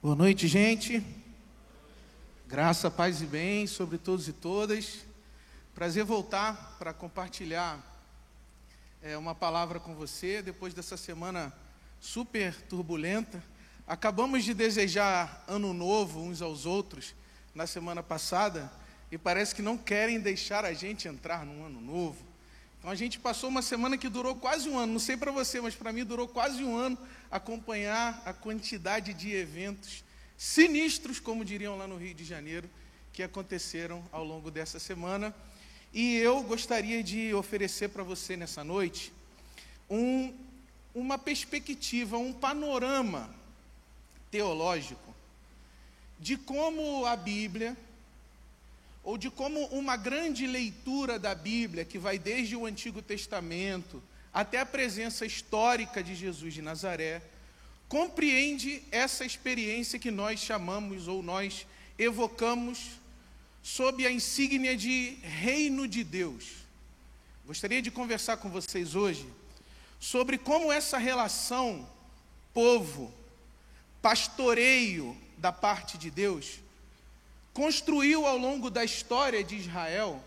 Boa noite, gente. Graça, paz e bem sobre todos e todas. Prazer voltar para compartilhar é, uma palavra com você depois dessa semana super turbulenta. Acabamos de desejar ano novo uns aos outros na semana passada e parece que não querem deixar a gente entrar num ano novo. Então a gente passou uma semana que durou quase um ano, não sei para você, mas para mim durou quase um ano acompanhar a quantidade de eventos sinistros, como diriam lá no Rio de Janeiro, que aconteceram ao longo dessa semana. E eu gostaria de oferecer para você nessa noite um, uma perspectiva, um panorama teológico de como a Bíblia ou de como uma grande leitura da Bíblia, que vai desde o Antigo Testamento até a presença histórica de Jesus de Nazaré, compreende essa experiência que nós chamamos ou nós evocamos sob a insígnia de Reino de Deus. Gostaria de conversar com vocês hoje sobre como essa relação povo, pastoreio da parte de Deus, construiu ao longo da história de Israel,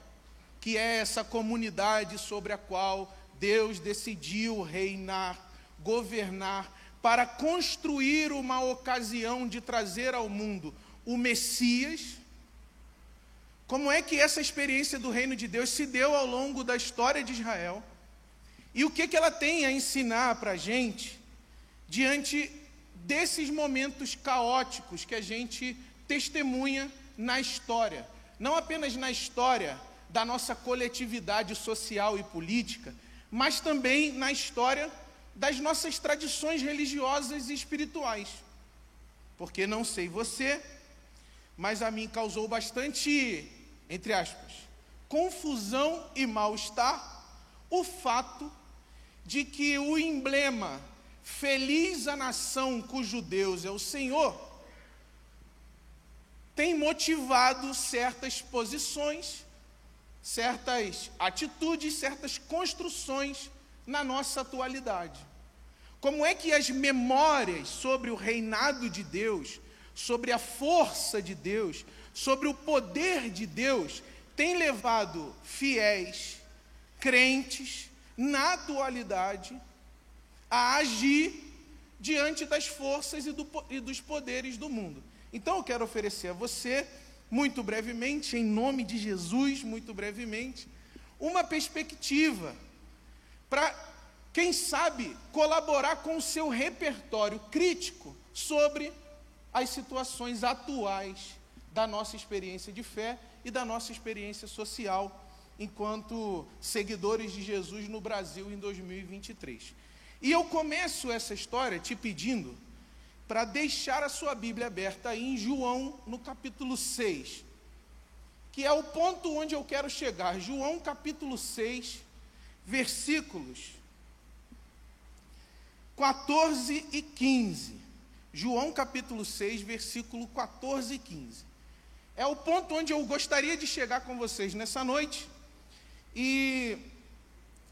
que é essa comunidade sobre a qual Deus decidiu reinar, governar, para construir uma ocasião de trazer ao mundo o Messias. Como é que essa experiência do reino de Deus se deu ao longo da história de Israel? E o que, que ela tem a ensinar para a gente diante desses momentos caóticos que a gente testemunha na história, não apenas na história da nossa coletividade social e política, mas também na história das nossas tradições religiosas e espirituais. Porque não sei você, mas a mim causou bastante, entre aspas, confusão e mal-estar o fato de que o emblema Feliz a nação cujo Deus é o Senhor tem motivado certas posições, certas atitudes, certas construções na nossa atualidade. Como é que as memórias sobre o reinado de Deus, sobre a força de Deus, sobre o poder de Deus, têm levado fiéis, crentes, na atualidade, a agir diante das forças e, do, e dos poderes do mundo. Então eu quero oferecer a você, muito brevemente, em nome de Jesus, muito brevemente, uma perspectiva para, quem sabe, colaborar com o seu repertório crítico sobre as situações atuais da nossa experiência de fé e da nossa experiência social enquanto seguidores de Jesus no Brasil em 2023. E eu começo essa história te pedindo para deixar a sua Bíblia aberta aí em João, no capítulo 6, que é o ponto onde eu quero chegar. João, capítulo 6, versículos 14 e 15. João, capítulo 6, versículo 14 e 15. É o ponto onde eu gostaria de chegar com vocês nessa noite. E,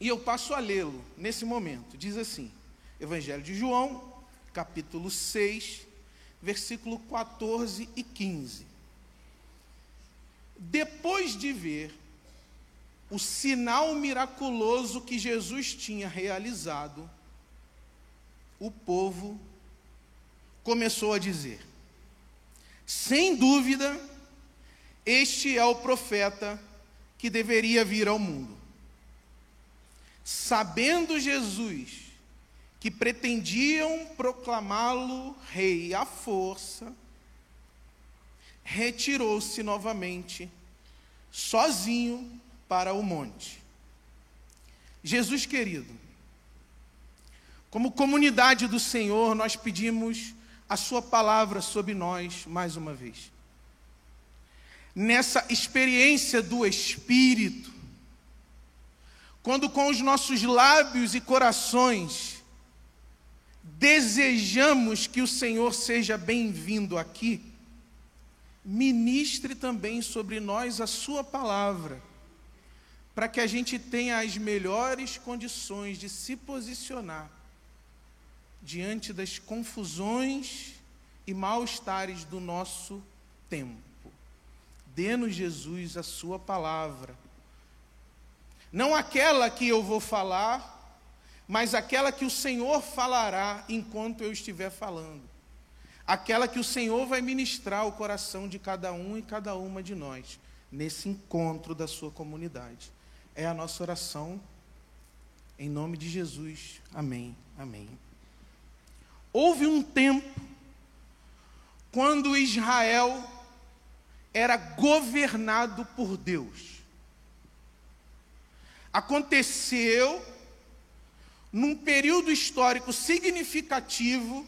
e eu passo a lê-lo nesse momento. Diz assim: Evangelho de João, capítulo 6, versículo 14 e 15. Depois de ver o sinal miraculoso que Jesus tinha realizado, o povo começou a dizer: sem dúvida, este é o profeta que deveria vir ao mundo. Sabendo Jesus que pretendiam proclamá-lo rei à força, retirou-se novamente, sozinho, para o monte. Jesus querido, como comunidade do Senhor, nós pedimos a Sua palavra sobre nós mais uma vez. Nessa experiência do Espírito, quando com os nossos lábios e corações desejamos que o Senhor seja bem-vindo aqui, ministre também sobre nós a Sua palavra, para que a gente tenha as melhores condições de se posicionar diante das confusões e mal-estares do nosso tempo. Dê-nos, Jesus, a Sua palavra. Não aquela que eu vou falar, mas aquela que o Senhor falará enquanto eu estiver falando. Aquela que o Senhor vai ministrar ao coração de cada um e cada uma de nós, nesse encontro da sua comunidade. É a nossa oração, em nome de Jesus. Amém. Amém. Houve um tempo quando Israel era governado por Deus. Aconteceu num período histórico significativo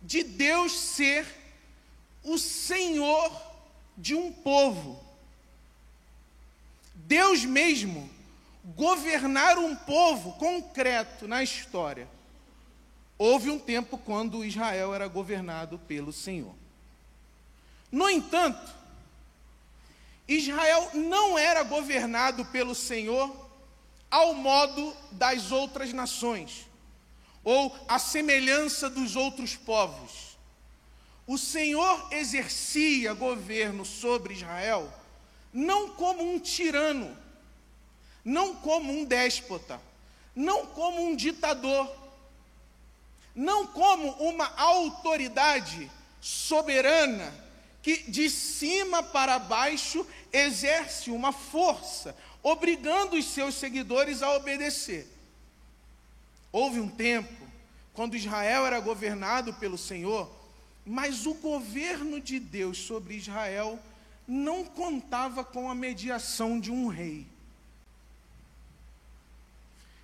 de Deus ser o Senhor de um povo. Deus mesmo governar um povo concreto na história. Houve um tempo quando Israel era governado pelo Senhor. No entanto, Israel não era governado pelo Senhor ao modo das outras nações, ou à semelhança dos outros povos. O Senhor exercia governo sobre Israel não como um tirano, não como um déspota, não como um ditador, não como uma autoridade soberana que de cima para baixo exerce uma força, obrigando os seus seguidores a obedecer. Houve um tempo quando Israel era governado pelo Senhor, mas o governo de Deus sobre Israel não contava com a mediação de um rei.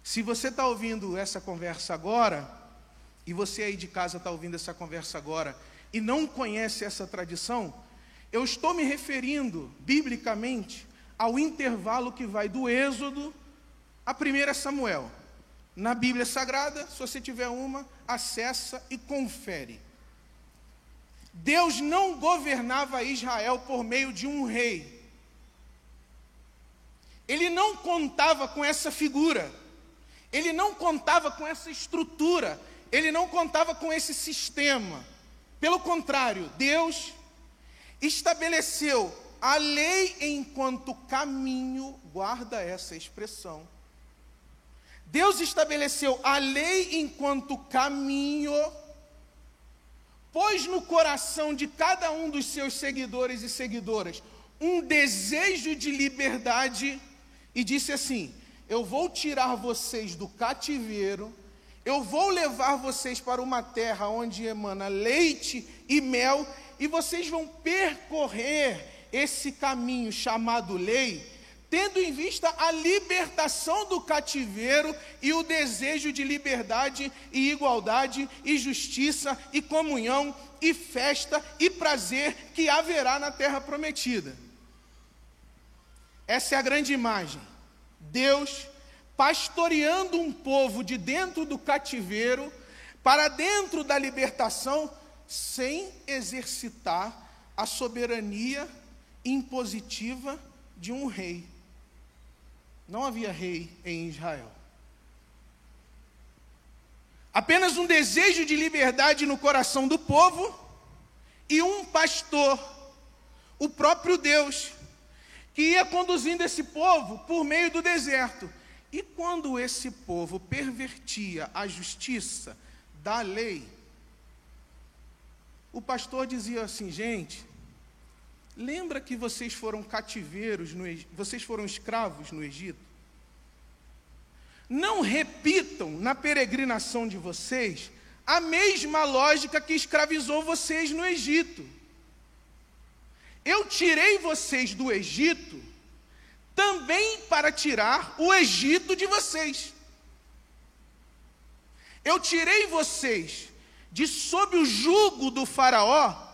Se você está ouvindo essa conversa agora, e você aí de casa está ouvindo essa conversa agora e não conhece essa tradição, eu estou me referindo, biblicamente, ao intervalo que vai do Êxodo a 1 Samuel. Na Bíblia Sagrada, se você tiver uma, acessa e confere. Deus não governava Israel por meio de um rei. Ele não contava com essa figura. Ele não contava com essa estrutura ele não contava com esse sistema. Pelo contrário, Deus estabeleceu a lei enquanto caminho, guarda essa expressão. Deus estabeleceu a lei enquanto caminho, pôs no coração de cada um dos seus seguidores e seguidoras um desejo de liberdade e disse assim: Eu vou tirar vocês do cativeiro eu vou levar vocês para uma terra onde emana leite e mel, e vocês vão percorrer esse caminho chamado lei, tendo em vista a libertação do cativeiro e o desejo de liberdade e igualdade e justiça e comunhão e festa e prazer que haverá na terra prometida. Essa é a grande imagem. Deus pastoreando um povo de dentro do cativeiro para dentro da libertação, sem exercitar a soberania impositiva de um rei. Não havia rei em Israel. Apenas um desejo de liberdade no coração do povo e um pastor, o próprio Deus, que ia conduzindo esse povo por meio do deserto e quando esse povo pervertia a justiça da lei, o pastor dizia assim, gente, lembra que vocês foram cativeiros, no, vocês foram escravos no Egito? Não repitam na peregrinação de vocês a mesma lógica que escravizou vocês no Egito. Eu tirei vocês do Egito também para tirar o Egito de vocês. Eu tirei vocês de sob o jugo do Faraó,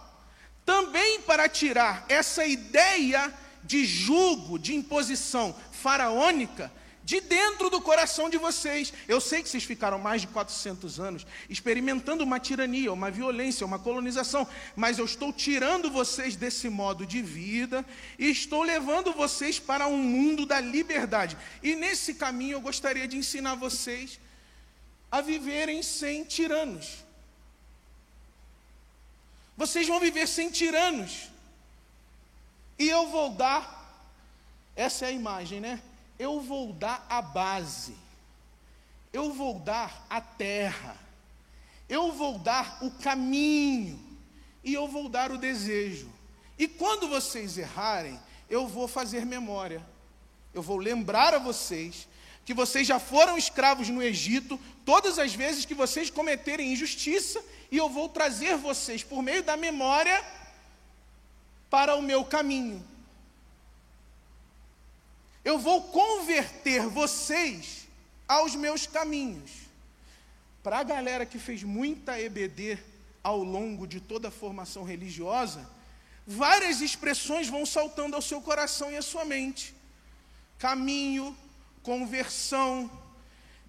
também para tirar essa ideia de jugo, de imposição faraônica de dentro do coração de vocês. Eu sei que vocês ficaram mais de 400 anos experimentando uma tirania, uma violência, uma colonização, mas eu estou tirando vocês desse modo de vida e estou levando vocês para um mundo da liberdade. E nesse caminho eu gostaria de ensinar vocês a viverem sem tiranos. Vocês vão viver sem tiranos. E eu vou dar, essa é a imagem, né? Eu vou dar a base. Eu vou dar a terra. Eu vou dar o caminho. E eu vou dar o desejo. E quando vocês errarem, eu vou fazer memória. Eu vou lembrar a vocês que vocês já foram escravos no Egito, todas as vezes que vocês cometerem injustiça, e eu vou trazer vocês por meio da memória para o meu caminho. Eu vou converter vocês aos meus caminhos. Para a galera que fez muita EBD ao longo de toda a formação religiosa, várias expressões vão saltando ao seu coração e à sua mente. Caminho, conversão,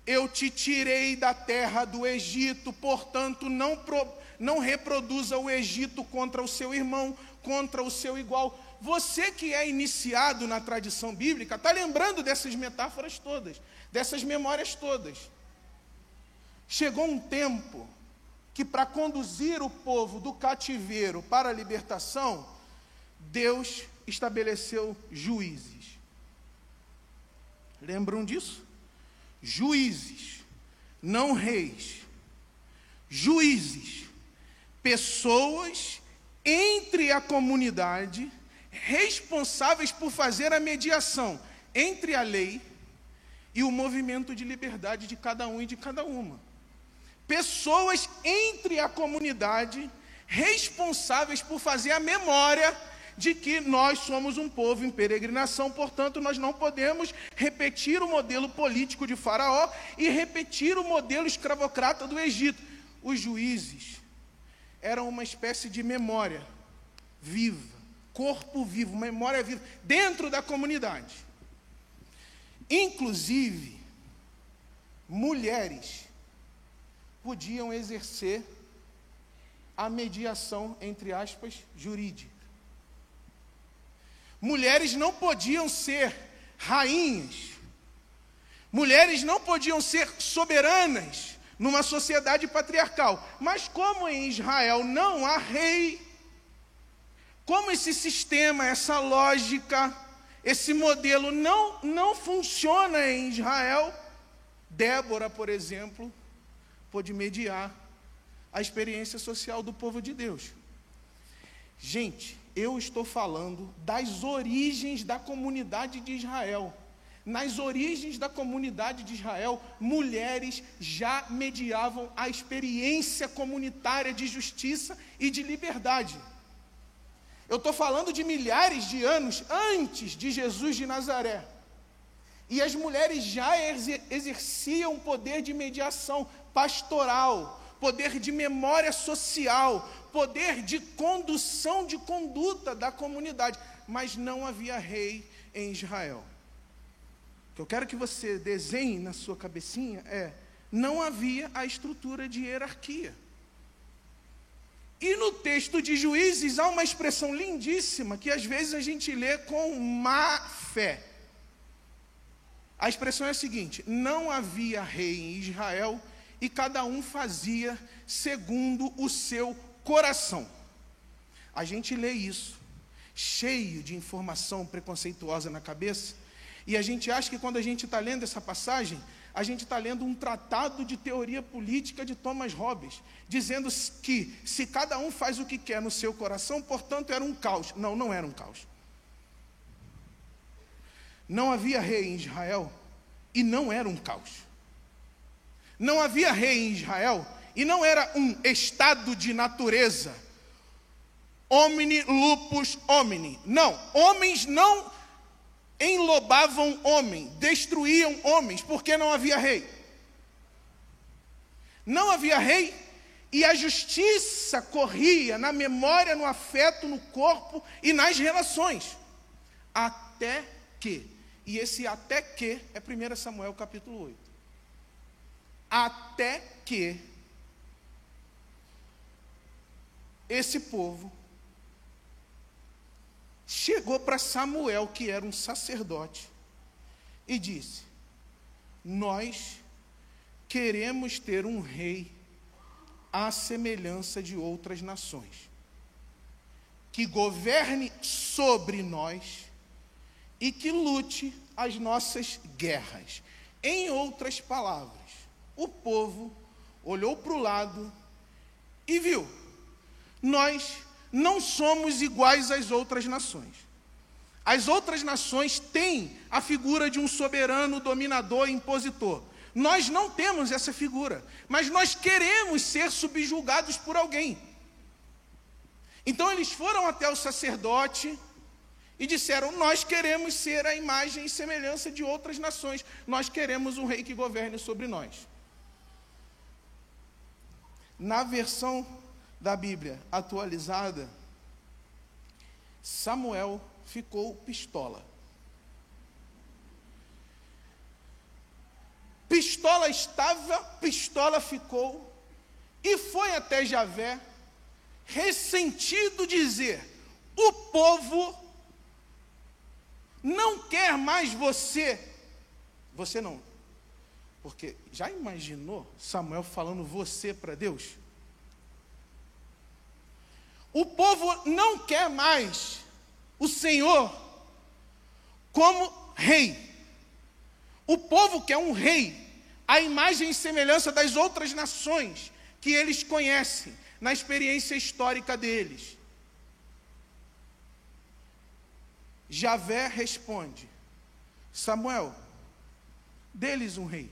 eu te tirei da terra do Egito, portanto, não, pro, não reproduza o Egito contra o seu irmão, contra o seu igual. Você que é iniciado na tradição bíblica, está lembrando dessas metáforas todas, dessas memórias todas. Chegou um tempo que, para conduzir o povo do cativeiro para a libertação, Deus estabeleceu juízes. Lembram disso? Juízes, não reis. Juízes, pessoas entre a comunidade responsáveis por fazer a mediação entre a lei e o movimento de liberdade de cada um e de cada uma. Pessoas entre a comunidade responsáveis por fazer a memória de que nós somos um povo em peregrinação, portanto, nós não podemos repetir o modelo político de Faraó e repetir o modelo escravocrata do Egito. Os juízes eram uma espécie de memória viva corpo vivo, memória viva, dentro da comunidade. Inclusive, mulheres podiam exercer a mediação, entre aspas, jurídica. Mulheres não podiam ser rainhas, mulheres não podiam ser soberanas numa sociedade patriarcal. Mas como em Israel não há rei, como esse sistema, essa lógica, esse modelo não, não funciona em Israel, Débora, por exemplo, pôde mediar a experiência social do povo de Deus. Gente, eu estou falando das origens da comunidade de Israel. Nas origens da comunidade de Israel, mulheres já mediavam a experiência comunitária de justiça e de liberdade. Eu estou falando de milhares de anos antes de Jesus de Nazaré. E as mulheres já exerciam poder de mediação pastoral, poder de memória social, poder de condução de conduta da comunidade, mas não havia rei em Israel. O que eu quero que você desenhe na sua cabecinha é: não havia a estrutura de hierarquia. E no texto de Juízes há uma expressão lindíssima que às vezes a gente lê com má fé. A expressão é a seguinte: não havia rei em Israel e cada um fazia segundo o seu coração. A gente lê isso, cheio de informação preconceituosa na cabeça, e a gente acha que quando a gente está lendo essa passagem, a gente está lendo um tratado de teoria política de Thomas Hobbes, dizendo que se cada um faz o que quer no seu coração, portanto era um caos. Não, não era um caos. Não havia rei em Israel e não era um caos. Não havia rei em Israel e não era um estado de natureza. Omni lupus homini. Não, homens não enlobavam homem, destruíam homens, porque não havia rei. Não havia rei e a justiça corria na memória, no afeto, no corpo e nas relações. Até que, e esse até que é 1 Samuel capítulo 8. Até que esse povo chegou para Samuel, que era um sacerdote, e disse: Nós queremos ter um rei à semelhança de outras nações. que governe sobre nós e que lute as nossas guerras. Em outras palavras, o povo olhou para o lado e viu: nós não somos iguais às outras nações. As outras nações têm a figura de um soberano, dominador, impositor. Nós não temos essa figura, mas nós queremos ser subjugados por alguém. Então eles foram até o sacerdote e disseram: Nós queremos ser a imagem e semelhança de outras nações, nós queremos um rei que governe sobre nós. Na versão da Bíblia atualizada, Samuel ficou pistola. Pistola estava, pistola ficou, e foi até Javé, ressentido dizer: o povo não quer mais você. Você não. Porque já imaginou Samuel falando você para Deus? O povo não quer mais o Senhor como rei. O povo quer um rei, a imagem e semelhança das outras nações que eles conhecem na experiência histórica deles. Javé responde: Samuel, deles um rei.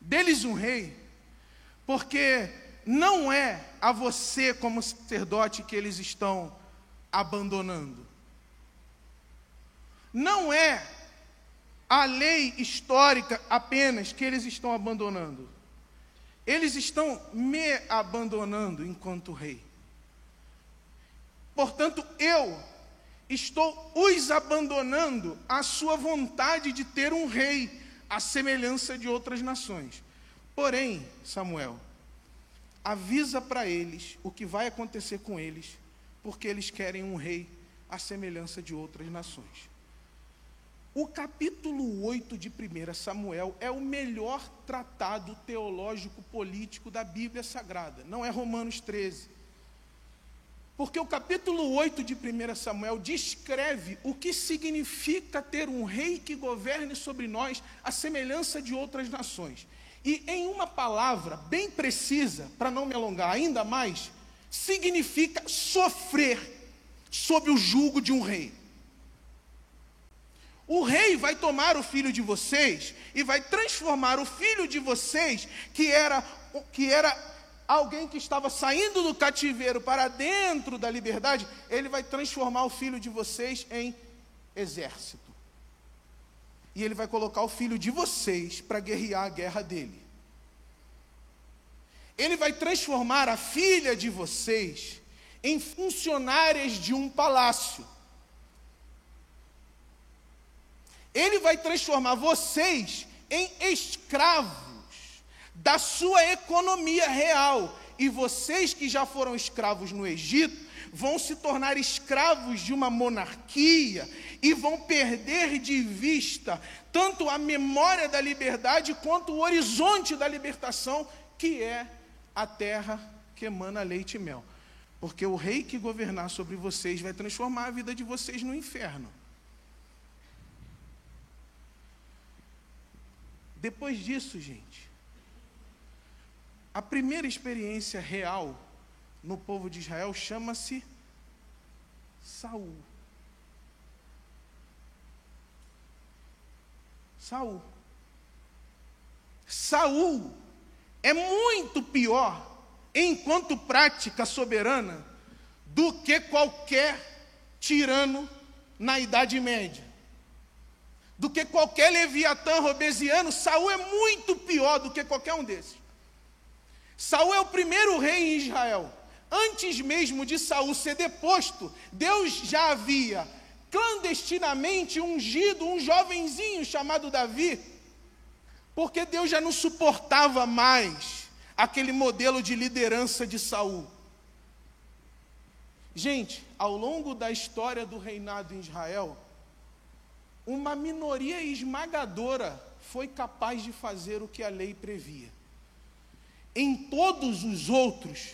Deles um rei, porque não é a você, como sacerdote, que eles estão abandonando. Não é a lei histórica apenas que eles estão abandonando. Eles estão me abandonando enquanto rei. Portanto, eu estou os abandonando à sua vontade de ter um rei, à semelhança de outras nações. Porém, Samuel, avisa para eles o que vai acontecer com eles, porque eles querem um rei à semelhança de outras nações. O capítulo 8 de 1 Samuel é o melhor tratado teológico político da Bíblia Sagrada, não é Romanos 13. Porque o capítulo 8 de 1 Samuel descreve o que significa ter um rei que governe sobre nós a semelhança de outras nações. E em uma palavra bem precisa, para não me alongar ainda mais, significa sofrer sob o jugo de um rei. O rei vai tomar o filho de vocês e vai transformar o filho de vocês, que era, que era alguém que estava saindo do cativeiro para dentro da liberdade, ele vai transformar o filho de vocês em exército. E ele vai colocar o filho de vocês para guerrear a guerra dele. Ele vai transformar a filha de vocês em funcionárias de um palácio. Ele vai transformar vocês em escravos da sua economia real. E vocês que já foram escravos no Egito, vão se tornar escravos de uma monarquia e vão perder de vista tanto a memória da liberdade quanto o horizonte da libertação, que é a terra que emana leite e mel. Porque o rei que governar sobre vocês vai transformar a vida de vocês no inferno. Depois disso, gente, a primeira experiência real no povo de Israel chama-se Saul. Saul. Saul é muito pior enquanto prática soberana do que qualquer tirano na Idade Média. Do que qualquer leviatã robesiano, Saul é muito pior do que qualquer um desses. Saul é o primeiro rei em Israel. Antes mesmo de Saul ser deposto, Deus já havia clandestinamente ungido um jovenzinho chamado Davi, porque Deus já não suportava mais aquele modelo de liderança de Saul. Gente, ao longo da história do reinado em Israel, uma minoria esmagadora foi capaz de fazer o que a lei previa em todos os outros,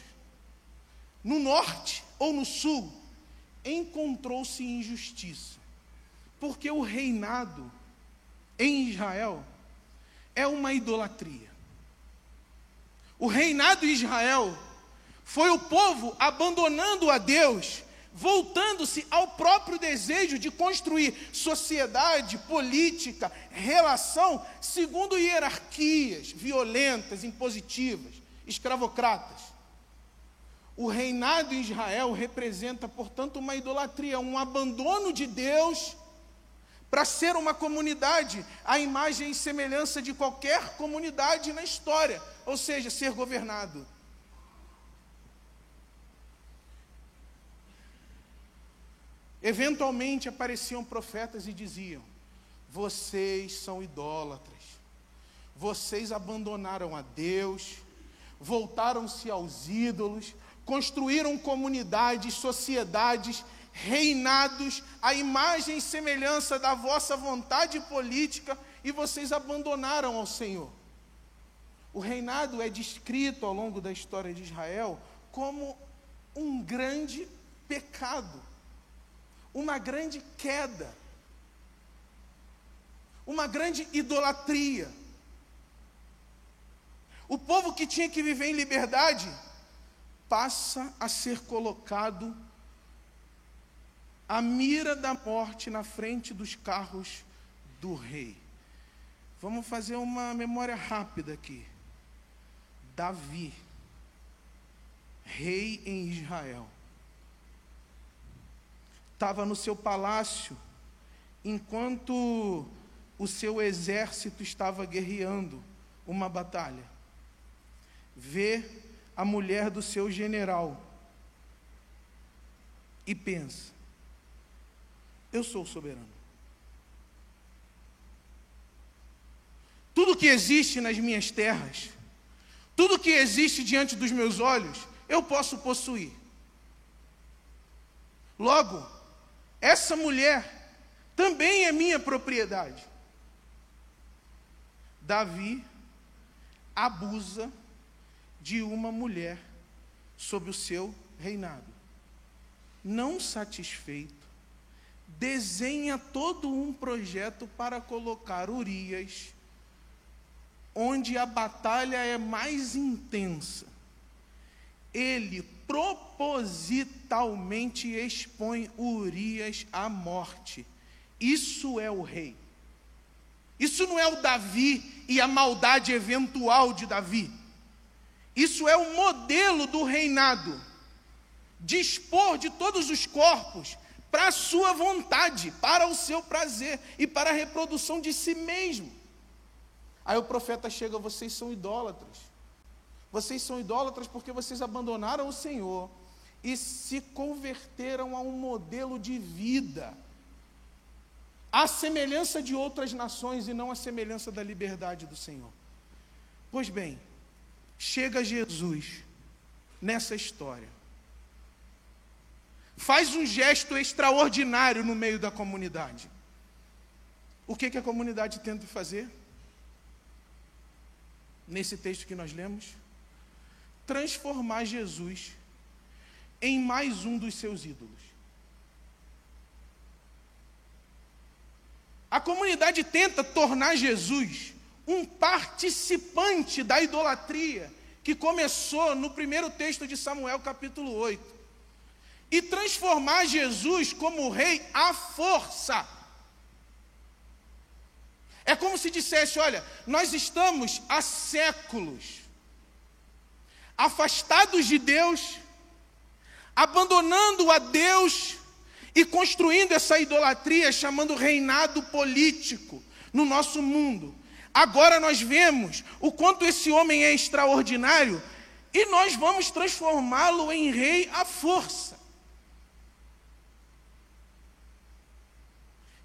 no norte ou no sul, encontrou-se injustiça. Porque o reinado em Israel é uma idolatria. O reinado em Israel foi o povo abandonando a Deus, voltando-se ao próprio desejo de construir sociedade, política, relação segundo hierarquias violentas, impositivas, escravocratas. O reinado em Israel representa, portanto, uma idolatria, um abandono de Deus para ser uma comunidade, a imagem e semelhança de qualquer comunidade na história, ou seja, ser governado. Eventualmente apareciam profetas e diziam: Vocês são idólatras, vocês abandonaram a Deus, voltaram-se aos ídolos, construíram comunidades, sociedades, reinados, a imagem e semelhança da vossa vontade política, e vocês abandonaram ao Senhor. O reinado é descrito ao longo da história de Israel como um grande pecado, uma grande queda, uma grande idolatria. O povo que tinha que viver em liberdade passa a ser colocado à mira da morte na frente dos carros do rei. Vamos fazer uma memória rápida aqui. Davi, rei em Israel, estava no seu palácio enquanto o seu exército estava guerreando uma batalha. Vê a mulher do seu general e pensa: eu sou soberano. Tudo que existe nas minhas terras, tudo que existe diante dos meus olhos, eu posso possuir. Logo, essa mulher também é minha propriedade. Davi abusa de uma mulher sob o seu reinado. Não satisfeito, desenha todo um projeto para colocar Urias onde a batalha é mais intensa. Ele propositalmente expõe Urias à morte. Isso é o rei. Isso não é o Davi e a maldade eventual de Davi. Isso é o modelo do reinado. Dispor de todos os corpos para a sua vontade, para o seu prazer e para a reprodução de si mesmo. Aí o profeta chega: vocês são idólatras. Vocês são idólatras porque vocês abandonaram o Senhor e se converteram a um modelo de vida, à semelhança de outras nações e não à semelhança da liberdade do Senhor. Pois bem, chega Jesus nessa história. Faz um gesto extraordinário no meio da comunidade. O que, que a comunidade tenta fazer? Nesse texto que nós lemos, transformar Jesus em mais um dos seus ídolos. A comunidade tenta tornar Jesus um participante da idolatria que começou no primeiro texto de Samuel, capítulo 8. E transformar Jesus como rei à força. É como se dissesse: olha, nós estamos há séculos afastados de Deus, abandonando a Deus e construindo essa idolatria, chamando reinado político no nosso mundo. Agora nós vemos o quanto esse homem é extraordinário e nós vamos transformá-lo em rei à força.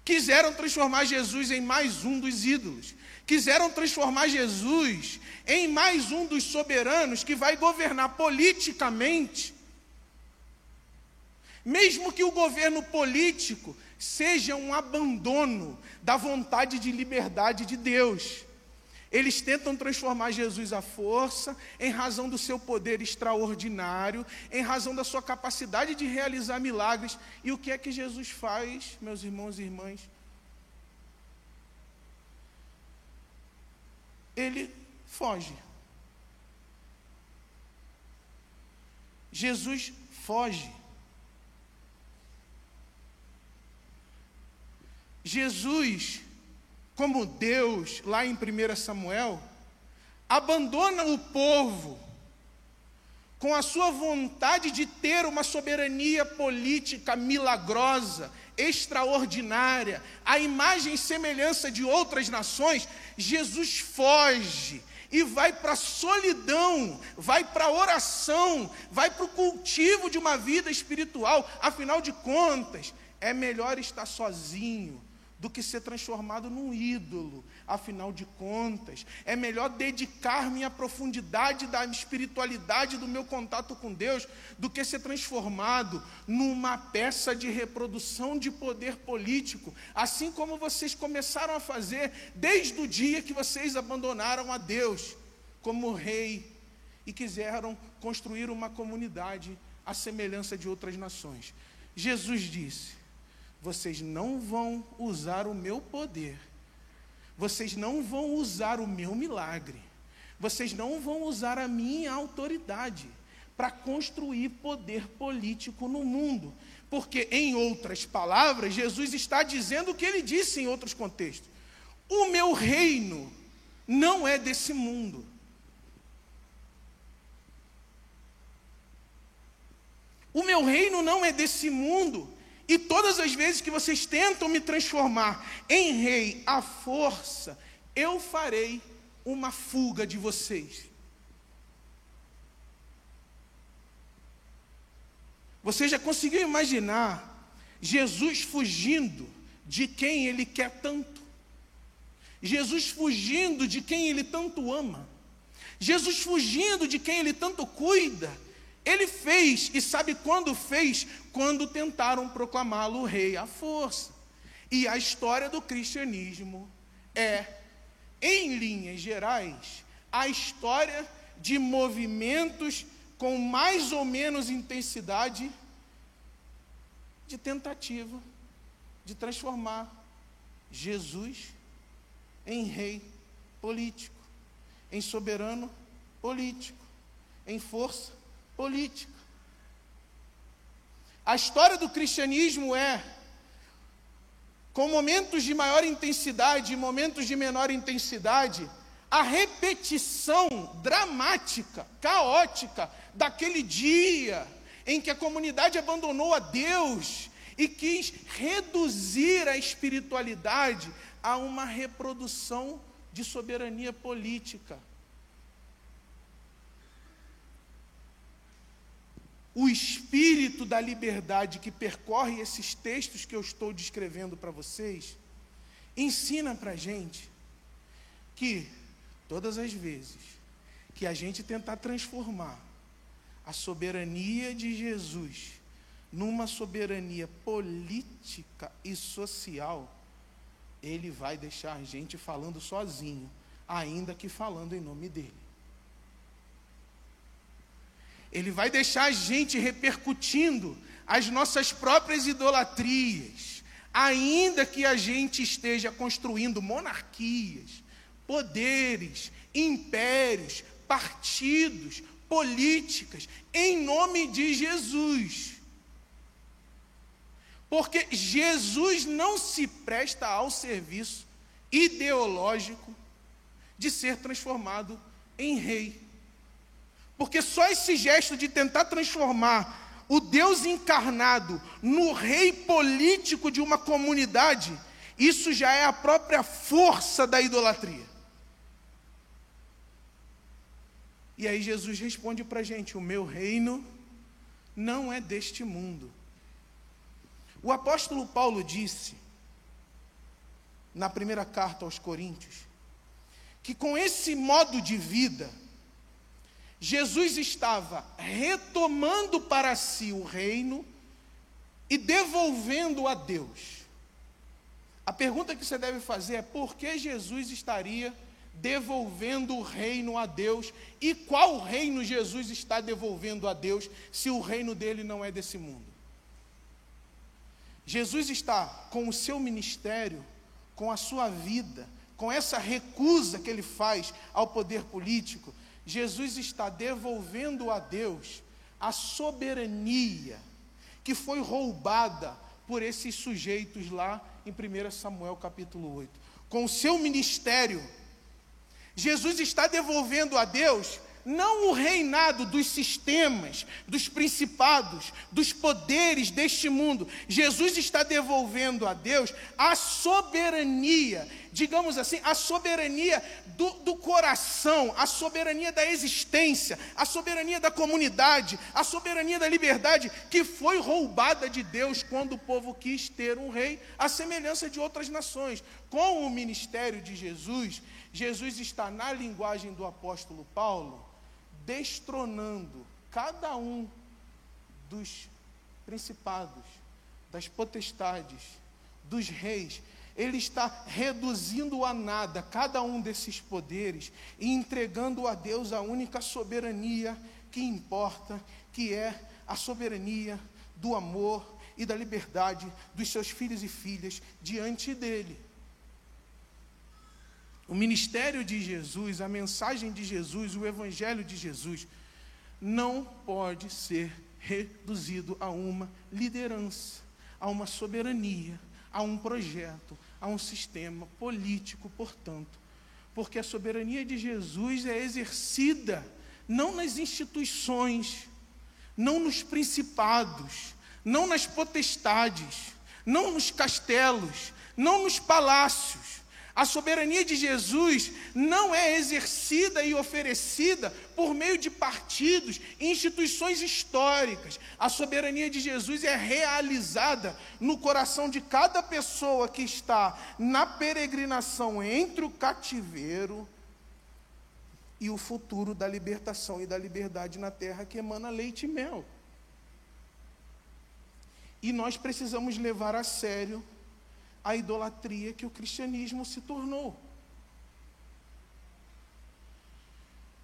Quiseram transformar Jesus em mais um dos ídolos. Quiseram transformar Jesus em mais um dos soberanos que vai governar politicamente. Mesmo que o governo político seja um abandono da vontade de liberdade de Deus. Eles tentam transformar Jesus à força, em razão do seu poder extraordinário, em razão da sua capacidade de realizar milagres. E o que é que Jesus faz, meus irmãos e irmãs? Ele foge. Jesus foge. Jesus como Deus, lá em 1 Samuel, abandona o povo com a sua vontade de ter uma soberania política milagrosa, extraordinária, a imagem e semelhança de outras nações, Jesus foge e vai para a solidão, vai para a oração, vai para o cultivo de uma vida espiritual. Afinal de contas, é melhor estar sozinho do que ser transformado num ídolo. Afinal de contas, é melhor dedicar-me à profundidade da espiritualidade do meu contato com Deus do que ser transformado numa peça de reprodução de poder político, assim como vocês começaram a fazer desde o dia que vocês abandonaram a Deus como rei e quiseram construir uma comunidade à semelhança de outras nações. Jesus disse: vocês não vão usar o meu poder, vocês não vão usar o meu milagre, vocês não vão usar a minha autoridade para construir poder político no mundo. Porque, em outras palavras, Jesus está dizendo o que ele disse em outros contextos: o meu reino não é desse mundo. O meu reino não é desse mundo. E todas as vezes que vocês tentam me transformar em rei à força, eu farei uma fuga de vocês. Você já conseguiu imaginar Jesus fugindo de quem ele quer tanto? Jesus fugindo de quem ele tanto ama? Jesus fugindo de quem ele tanto cuida? Ele fez, e sabe quando fez? Quando tentaram proclamá-lo rei à força. E a história do cristianismo é, em linhas gerais, a história de movimentos com mais ou menos intensidade de tentativa de transformar Jesus em rei político, em soberano político, em força política. A história do cristianismo é com momentos de maior intensidade e momentos de menor intensidade, a repetição dramática, caótica daquele dia em que a comunidade abandonou a Deus e quis reduzir a espiritualidade a uma reprodução de soberania política. O espírito da liberdade que percorre esses textos que eu estou descrevendo para vocês, ensina para a gente que todas as vezes que a gente tentar transformar a soberania de Jesus numa soberania política e social, ele vai deixar a gente falando sozinho, ainda que falando em nome dele. Ele vai deixar a gente repercutindo as nossas próprias idolatrias, ainda que a gente esteja construindo monarquias, poderes, impérios, partidos, políticas, em nome de Jesus. Porque Jesus não se presta ao serviço ideológico de ser transformado em rei. Porque só esse gesto de tentar transformar o Deus encarnado no rei político de uma comunidade, isso já é a própria força da idolatria. E aí Jesus responde para a gente: O meu reino não é deste mundo. O apóstolo Paulo disse, na primeira carta aos Coríntios, que com esse modo de vida, Jesus estava retomando para si o reino e devolvendo a Deus. A pergunta que você deve fazer é por que Jesus estaria devolvendo o reino a Deus. E qual reino Jesus está devolvendo a Deus se o reino dele não é desse mundo? Jesus está com o seu ministério, com a sua vida, com essa recusa que ele faz ao poder político, Jesus está devolvendo a Deus a soberania que foi roubada por esses sujeitos lá em 1 Samuel capítulo 8. Com o seu ministério, Jesus está devolvendo a Deus não o reinado dos sistemas, dos principados, dos poderes deste mundo. Jesus está devolvendo a Deus a soberania, digamos assim, a soberania do, do, coração, a soberania da existência, a soberania da comunidade, a soberania da liberdade, que foi roubada de Deus quando o povo quis ter um rei, à semelhança de outras nações. Com o ministério de Jesus, Jesus está, na linguagem do apóstolo Paulo, destronando cada um dos principados, das potestades, dos reis. Ele está reduzindo a nada cada um desses poderes e entregando a Deus a única soberania que importa, que é a soberania do amor e da liberdade dos seus filhos e filhas diante dele. O ministério de Jesus, a mensagem de Jesus, o evangelho de Jesus, não pode ser reduzido a uma liderança, a uma soberania, a um projeto, a um sistema político, portanto. Porque a soberania de Jesus é exercida não nas instituições, não nos principados, não nas potestades, não nos castelos, não nos palácios, a soberania de Jesus não é exercida e oferecida por meio de partidos e instituições históricas. A soberania de Jesus é realizada no coração de cada pessoa que está na peregrinação entre o cativeiro e o futuro da libertação e da liberdade na terra que emana leite e mel. E nós precisamos levar a sério a idolatria que o cristianismo se tornou.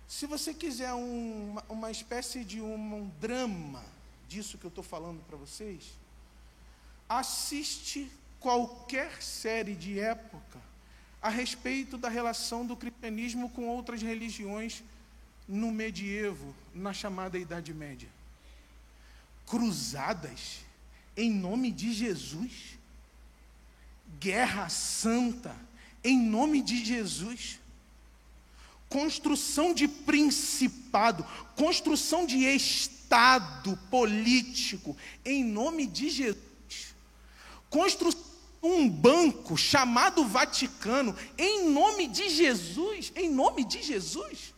Se você quiser um, uma espécie de um, um drama disso que eu estou falando para vocês, assiste qualquer série de época a respeito da relação do cristianismo com outras religiões no medievo, na chamada Idade Média. Cruzadas em nome de Jesus guerra santa, em nome de Jesus. Construção de principado, construção de Estado político, em nome de Jesus. Construção um banco chamado Vaticano, em nome de Jesus, em nome de Jesus.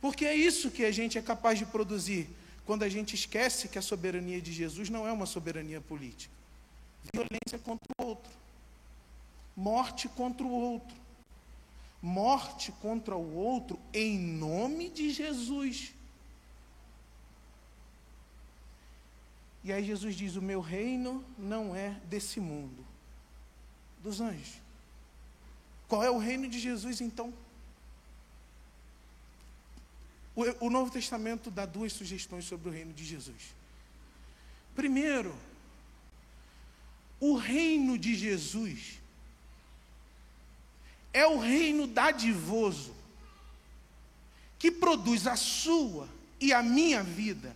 Porque é isso que a gente é capaz de produzir quando a gente esquece que a soberania de Jesus não é uma soberania política. Violência contra o outro, morte contra o outro, morte contra o outro em nome de Jesus. E aí Jesus diz: O meu reino não é desse mundo, dos anjos. Qual é o reino de Jesus então? O, o Novo Testamento dá duas sugestões sobre o reino de Jesus. Primeiro, o reino de Jesus é o reino dadivoso que produz a sua e a minha vida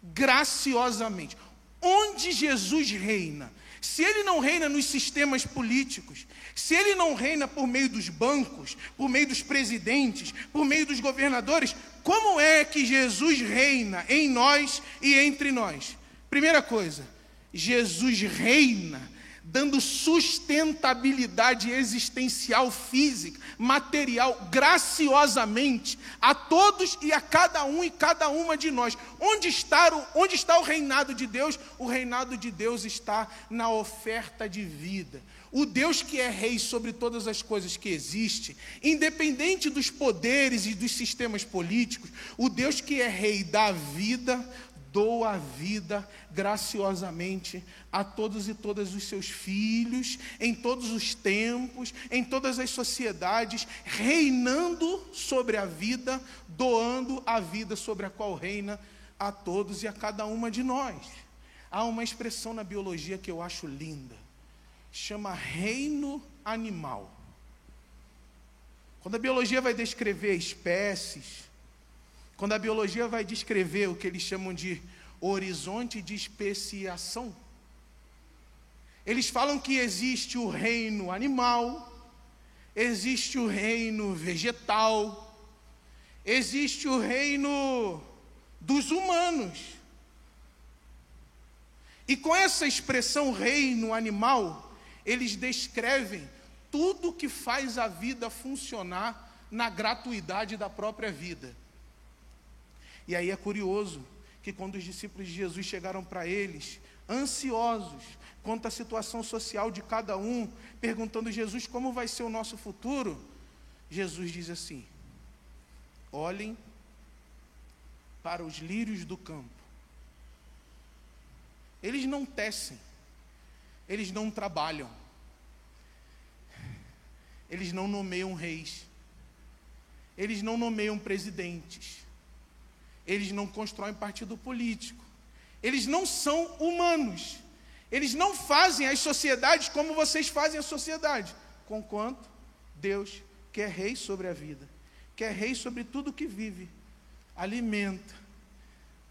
graciosamente. Onde Jesus reina, se ele não reina nos sistemas políticos, se ele não reina por meio dos bancos, por meio dos presidentes, por meio dos governadores, como é que Jesus reina em nós e entre nós? Primeira coisa, Jesus reina dando sustentabilidade existencial, física, material, graciosamente a todos e a cada um e cada uma de nós. Onde está o, onde está o reinado de Deus? O reinado de Deus está na oferta de vida. O Deus que é rei sobre todas as coisas que existem, independente dos poderes e dos sistemas políticos, o Deus que é rei da vida, doa a vida graciosamente a todos e todas os seus filhos, em todos os tempos, em todas as sociedades, reinando sobre a vida, doando a vida sobre a qual reina a todos e a cada uma de nós. Há uma expressão na biologia que eu acho linda, chama reino animal. Quando a biologia vai descrever espécies, quando a biologia vai descrever o que eles chamam de horizonte de especiação, eles falam que existe o reino animal, existe o reino vegetal, existe o reino dos humanos. E com essa expressão reino animal, eles descrevem tudo que faz a vida funcionar na gratuidade da própria vida. E aí é curioso que quando os discípulos de Jesus chegaram para eles, ansiosos quanto à situação social de cada um, perguntando Jesus como vai ser o nosso futuro, Jesus diz assim: olhem para os lírios do campo. Eles não tecem, eles não trabalham, eles não nomeiam reis, eles não nomeiam presidentes, eles não constroem partido político, eles não são humanos, eles não fazem as sociedades como vocês fazem a sociedade, conquanto Deus, que é rei sobre a vida, que é rei sobre tudo que vive, alimenta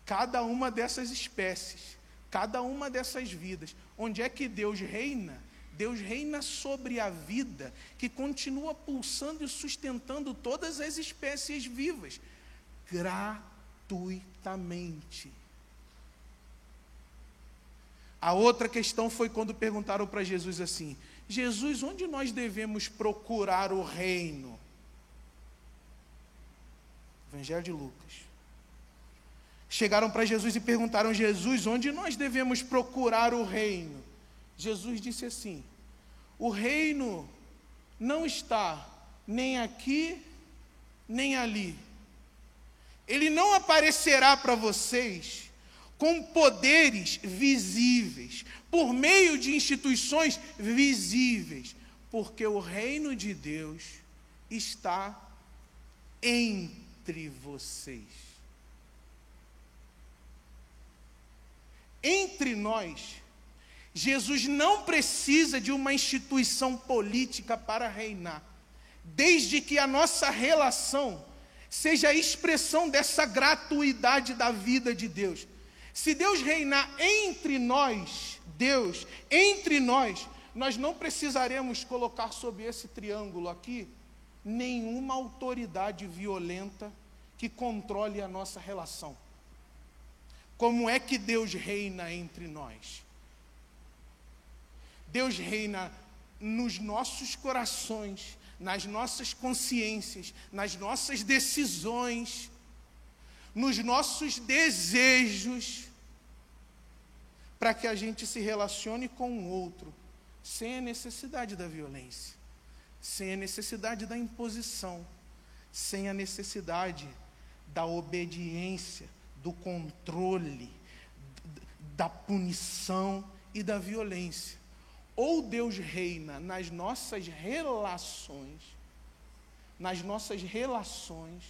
cada uma dessas espécies, cada uma dessas vidas. Onde é que Deus reina? Deus reina sobre a vida que continua pulsando e sustentando todas as espécies vivas, gratuitamente. A outra questão foi quando perguntaram para Jesus assim: Jesus, onde nós devemos procurar o reino? Evangelho de Lucas. Chegaram para Jesus e perguntaram: Jesus, onde nós devemos procurar o reino? Jesus disse assim: O reino não está nem aqui, nem ali. Ele não aparecerá para vocês com poderes visíveis, por meio de instituições visíveis, porque o reino de Deus está entre vocês. Entre nós, Jesus não precisa de uma instituição política para reinar, desde que a nossa relação seja a expressão dessa gratuidade da vida de Deus. Se Deus reinar entre nós, Deus, entre nós, nós não precisaremos colocar sobre esse triângulo aqui nenhuma autoridade violenta que controle a nossa relação. Como é que Deus reina entre nós? Deus reina nos nossos corações, nas nossas consciências, nas nossas decisões, nos nossos desejos, para que a gente se relacione com o outro, sem a necessidade da violência, sem a necessidade da imposição, sem a necessidade da obediência, do controle, da punição e da violência. Ou Deus reina nas nossas relações, nas nossas relações,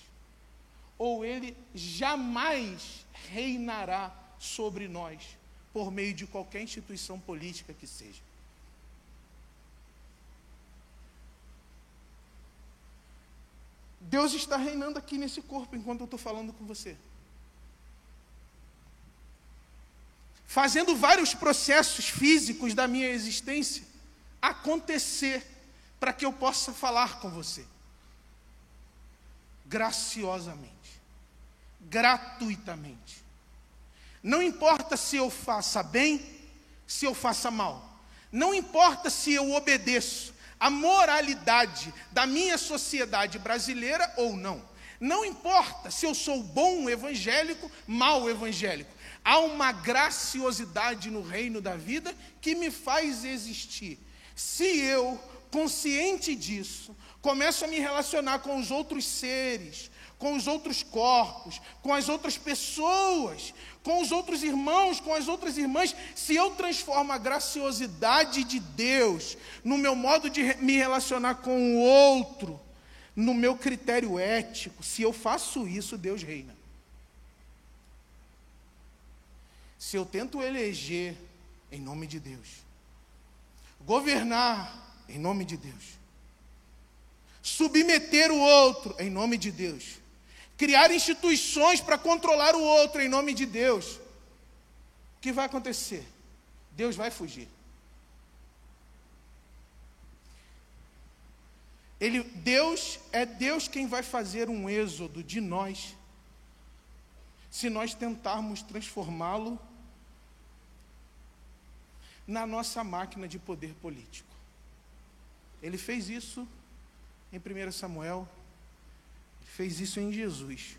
ou Ele jamais reinará sobre nós por meio de qualquer instituição política que seja. Deus está reinando aqui nesse corpo enquanto eu estou falando com você. Fazendo vários processos físicos da minha existência acontecer para que eu possa falar com você. Graciosamente, gratuitamente. Não importa se eu faça bem, se eu faça mal. Não importa se eu obedeço, a moralidade da minha sociedade brasileira ou não. Não importa se eu sou bom evangélico, mau evangélico. Há uma graciosidade no reino da vida que me faz existir. Se eu, consciente disso, começo a me relacionar com os outros seres, com os outros corpos, com as outras pessoas, com os outros irmãos, com as outras irmãs, se eu transformo a graciosidade de Deus no meu modo de me relacionar com o outro, no meu critério ético, se eu faço isso, Deus reina. Se eu tento eleger em nome de Deus, governar em nome de Deus, submeter o outro em nome de Deus, criar instituições para controlar o outro em nome de Deus, o que vai acontecer? Deus vai fugir. Ele, Deus é Deus quem vai fazer um êxodo de nós, se nós tentarmos transformá-lo na nossa máquina de poder político. Ele fez isso em 1 Samuel fez isso em Jesus.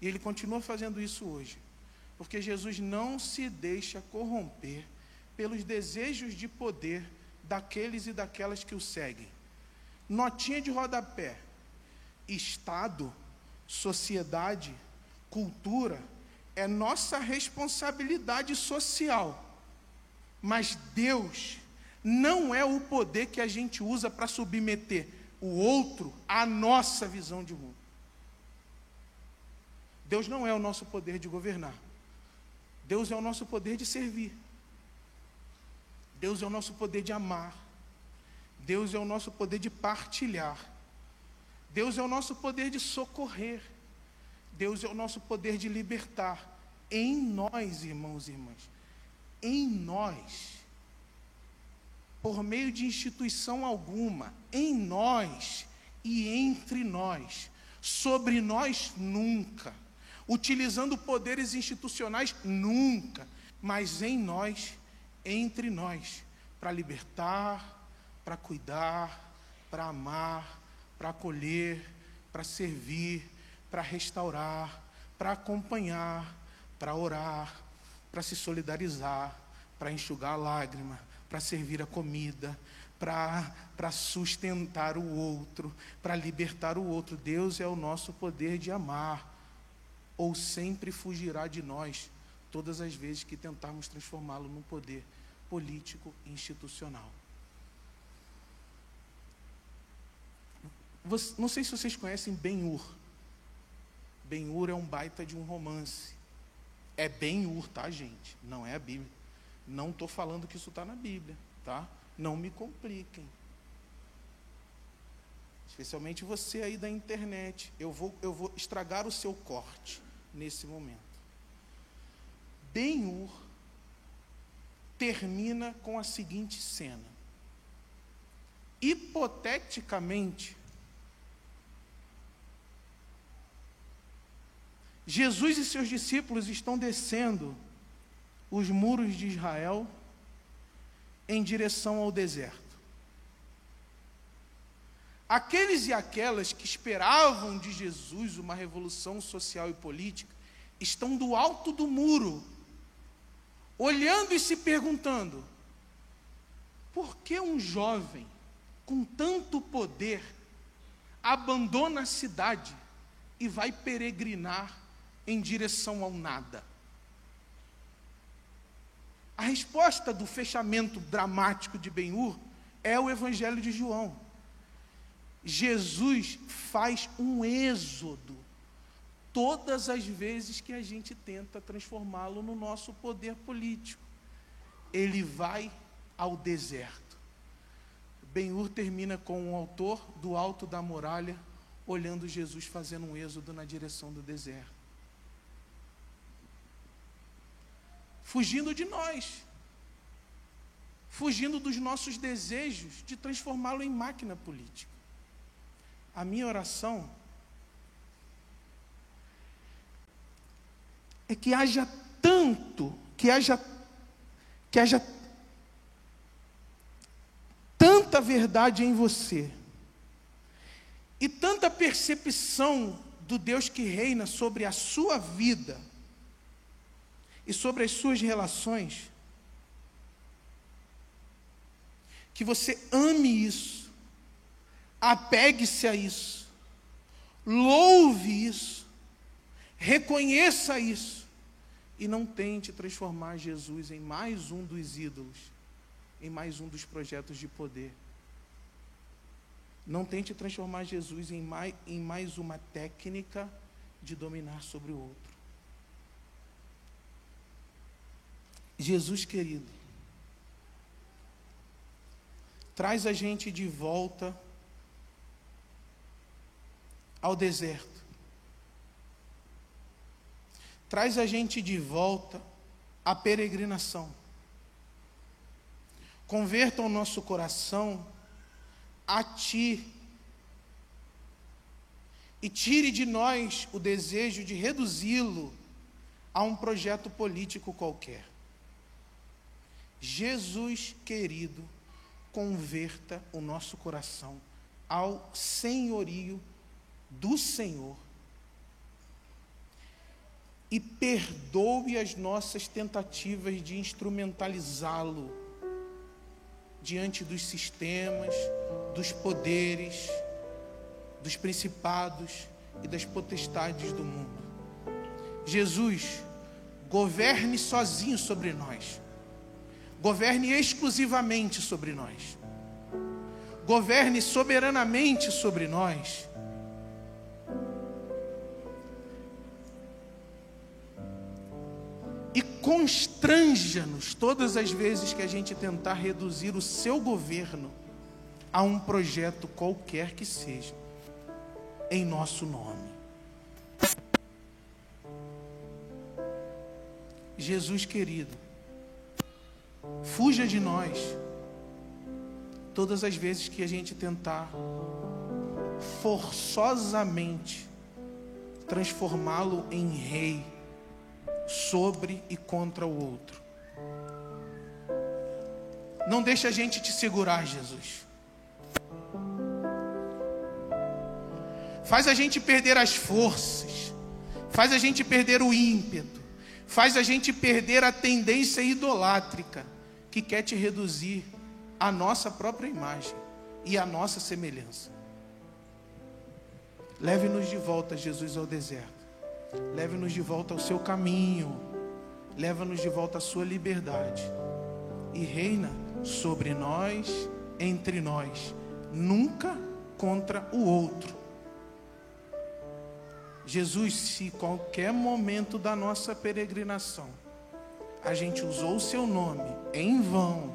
E ele continua fazendo isso hoje. Porque Jesus não se deixa corromper pelos desejos de poder daqueles e daquelas que o seguem. Notinha de rodapé: Estado, sociedade, cultura é nossa responsabilidade social. Mas Deus não é o poder que a gente usa para submeter o outro à nossa visão de mundo. Deus não é o nosso poder de governar. Deus é o nosso poder de servir. Deus é o nosso poder de amar. Deus é o nosso poder de partilhar. Deus é o nosso poder de socorrer. Deus é o nosso poder de libertar. Em nós, irmãos e irmãs. Em nós. Por meio de instituição alguma. Em nós e entre nós. Sobre nós nunca utilizando poderes institucionais, nunca, mas em nós, entre nós, para libertar, para cuidar, para amar, para acolher, para servir, para restaurar, para acompanhar, para orar, para se solidarizar, para enxugar a lágrima, para servir a comida, para sustentar o outro, para libertar o outro. Deus é o nosso poder de amar ou sempre fugirá de nós todas as vezes que tentarmos transformá-lo num poder político e institucional. Não sei se vocês conhecem Ben-Hur. Ben-Hur é um baita de um romance. É Ben-Hur, tá, gente? Não é a Bíblia. Não estou falando que isso está na Bíblia, tá? Não me compliquem. Especialmente você aí da internet. Eu vou, eu vou estragar o seu corte nesse momento. Ben-Hur termina com a seguinte cena. Hipoteticamente, Jesus e seus discípulos estão descendo os muros de Israel em direção ao deserto. Aqueles e aquelas que esperavam de Jesus uma revolução social e política estão do alto do muro, olhando e se perguntando: por que um jovem com tanto poder abandona a cidade e vai peregrinar em direção ao nada? A resposta do fechamento dramático de Ben-Hur é o Evangelho de João. Jesus faz um êxodo todas as vezes que a gente tenta transformá-lo no nosso poder político. Ele vai ao deserto. Ben-Hur termina com o autor do alto da muralha olhando Jesus fazendo um êxodo na direção do deserto. Fugindo de nós. Fugindo dos nossos desejos de transformá-lo em máquina política. A minha oração é que haja tanto, que haja que haja tanta verdade em você e tanta percepção do Deus que reina sobre a sua vida e sobre as suas relações, que você ame isso Apegue-se a isso. louve isso, reconheça isso e não tente transformar Jesus em mais um dos ídolos, em mais um dos projetos de poder. Não tente transformar Jesus em mais, em mais uma técnica de dominar sobre o outro. Jesus querido, traz a gente de volta ao deserto. Traz a gente de volta à peregrinação. Converta o nosso coração a Ti. E tire de nós o desejo de reduzi-lo a um projeto político qualquer. Jesus querido, converta o nosso coração ao senhorio do Senhor e perdoe as nossas tentativas de instrumentalizá-lo diante dos sistemas, dos poderes, dos principados e das potestades do mundo. Jesus, governe sozinho sobre nós, governe exclusivamente sobre nós, governe soberanamente sobre nós constranja-nos todas as vezes que a gente tentar reduzir o seu governo a um projeto qualquer que seja, em nosso nome. Jesus querido, fuja de nós todas as vezes que a gente tentar forçosamente transformá-lo em rei sobre e contra o outro. Não deixe a gente te segurar, Jesus. Faz a gente perder as forças, faz a gente perder o ímpeto, faz a gente perder a tendência idolátrica que quer te reduzir à nossa própria imagem e à nossa semelhança. Leve-nos de volta, Jesus, ao deserto Leve-nos de volta ao seu caminho. Leva-nos de volta à sua liberdade. E reina sobre nós, entre nós, nunca contra o outro. Jesus, se qualquer momento da nossa peregrinação a gente usou o seu nome em vão,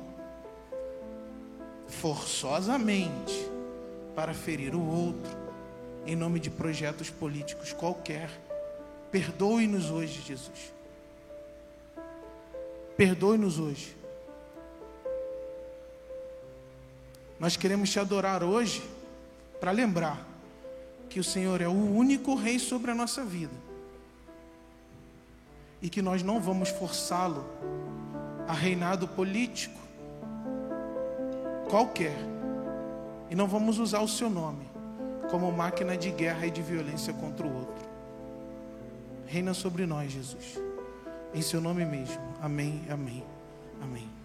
forçosamente, para ferir o outro, em nome de projetos políticos qualquer, Perdoe-nos hoje, Jesus. Perdoe-nos hoje. Nós queremos te adorar hoje para lembrar que o Senhor é o único rei sobre a nossa vida e que nós não vamos forçá-lo a reinado político qualquer e não vamos usar o seu nome como máquina de guerra e de violência contra o outro. Reina sobre nós, Jesus. Em seu nome mesmo. Amém, amém, amém.